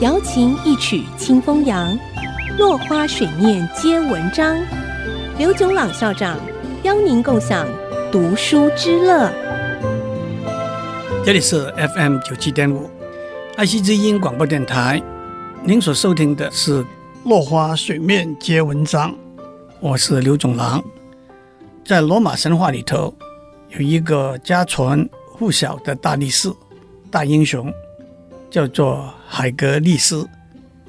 瑶琴一曲清风扬，落花水面皆文章。刘炯朗校长邀您共享读书之乐。这里是 FM 九七点五，爱惜之音广播电台。您所收听的是《落花水面皆文章》，我是刘炯朗。在罗马神话里头，有一个家传户晓的大力士、大英雄，叫做海格力斯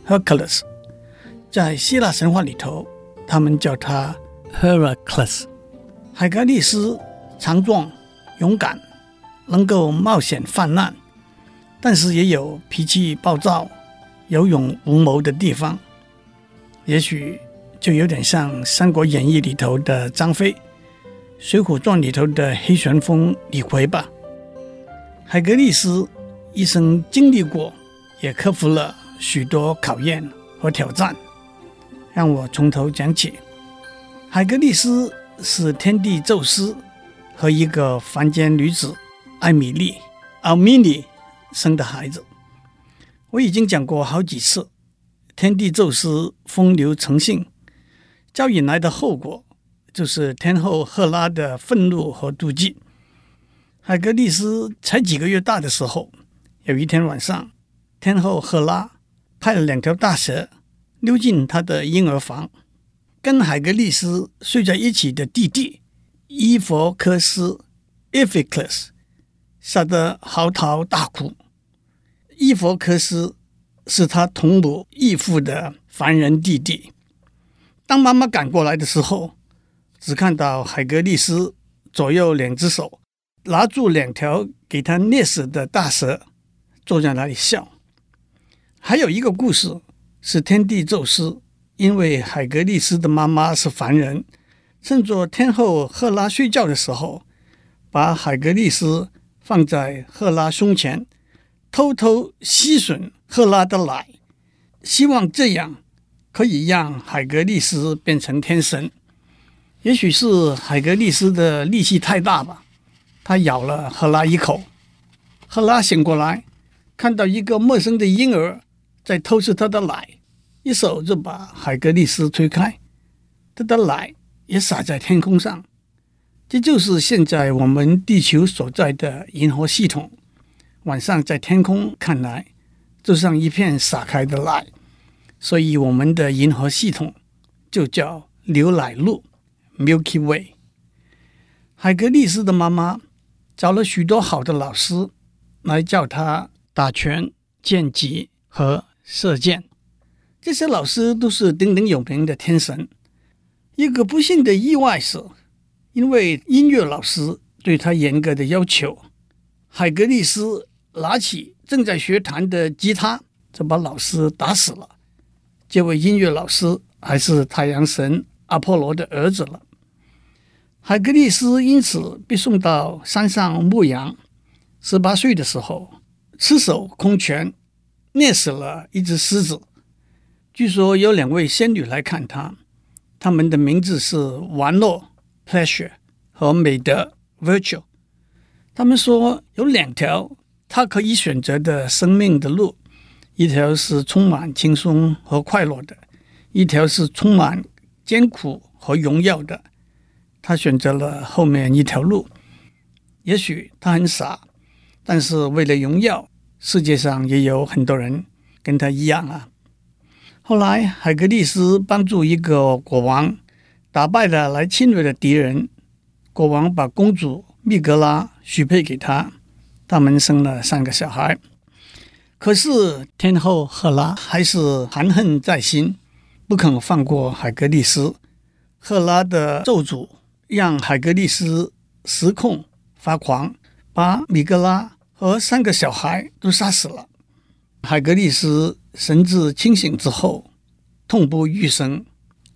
（Hercules）。在希腊神话里头，他们叫他 Heracles。海格力斯强壮、勇敢，能够冒险犯难，但是也有脾气暴躁、有勇无谋的地方。也许就有点像《三国演义》里头的张飞。《水浒传》里头的黑旋风李逵吧，海格力斯一生经历过，也克服了许多考验和挑战。让我从头讲起。海格力斯是天帝宙斯和一个凡间女子艾米丽奥米尼生的孩子。我已经讲过好几次，天帝宙斯风流成性，招引来的后果。就是天后赫拉的愤怒和妒忌。海格力斯才几个月大的时候，有一天晚上，天后赫拉派了两条大蛇溜进他的婴儿房，跟海格力斯睡在一起的弟弟伊佛克斯 （Iphiclus） 吓得嚎啕大哭。伊佛克斯是他同母异父的凡人弟弟。当妈妈赶过来的时候，只看到海格力斯左右两只手拿住两条给他捏死的大蛇，坐在那里笑。还有一个故事是天帝宙斯，因为海格力斯的妈妈是凡人，趁着天后赫拉睡觉的时候，把海格力斯放在赫拉胸前，偷偷吸吮赫拉的奶，希望这样可以让海格力斯变成天神。也许是海格力斯的力气太大吧，他咬了赫拉一口。赫拉醒过来，看到一个陌生的婴儿在偷吃他的奶，一手就把海格力斯推开，他的奶也洒在天空上。这就是现在我们地球所在的银河系统。晚上在天空看来，就像一片洒开的奶，所以我们的银河系统就叫牛奶路。Milky Way，海格力斯的妈妈找了许多好的老师来教他打拳、剑击和射箭。这些老师都是鼎鼎有名的天神。一个不幸的意外是，因为音乐老师对他严格的要求，海格力斯拿起正在学弹的吉他，就把老师打死了。这位音乐老师还是太阳神阿波罗的儿子了。海格力斯因此被送到山上牧羊。十八岁的时候，赤手空拳捏死了一只狮子。据说有两位仙女来看他，他们的名字是玩乐 （pleasure） 和美德 （virtue）。他们说有两条他可以选择的生命的路，一条是充满轻松和快乐的，一条是充满艰苦和荣耀的。他选择了后面一条路，也许他很傻，但是为了荣耀，世界上也有很多人跟他一样啊。后来，海格力斯帮助一个国王打败了来侵略的敌人，国王把公主蜜格拉许配给他，他们生了三个小孩。可是天后赫拉还是含恨在心，不肯放过海格力斯。赫拉的咒诅。让海格力斯失控发狂，把米格拉和三个小孩都杀死了。海格力斯神志清醒之后，痛不欲生。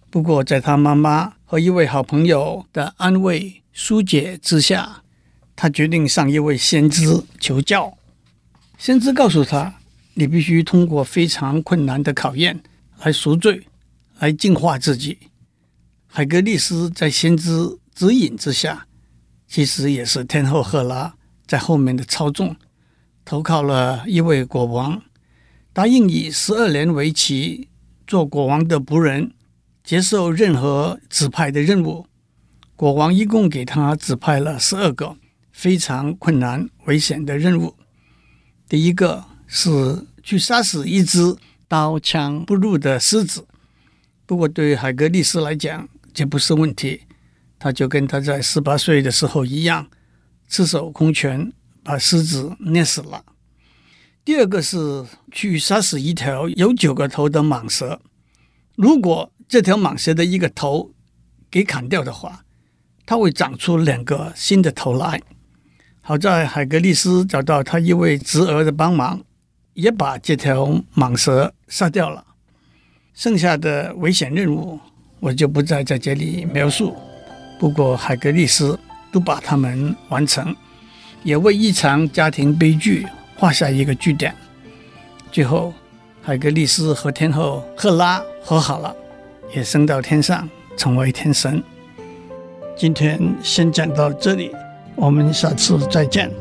不过，在他妈妈和一位好朋友的安慰疏解之下，他决定向一位先知求教。先知告诉他：“你必须通过非常困难的考验来赎罪，来净化自己。”海格力斯在先知指引之下，其实也是天后赫拉在后面的操纵，投靠了一位国王。答应以十二年为期做国王的仆人，接受任何指派的任务。国王一共给他指派了十二个非常困难、危险的任务。第一个是去杀死一只刀枪不入的狮子。不过，对于海格力斯来讲，这不是问题。他就跟他在十八岁的时候一样，赤手空拳把狮子捏死了。第二个是去杀死一条有九个头的蟒蛇。如果这条蟒蛇的一个头给砍掉的话，它会长出两个新的头来。好在海格力斯找到他一位侄儿的帮忙，也把这条蟒蛇杀掉了。剩下的危险任务我就不再在这里描述。不过海格力斯都把它们完成，也为一场家庭悲剧。画下一个句点，最后海格力斯和天后赫拉和好了，也升到天上成为天神。今天先讲到这里，我们下次再见。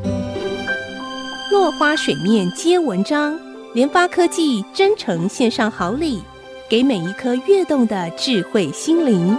落花水面皆文章，联发科技真诚献上好礼，给每一颗跃动的智慧心灵。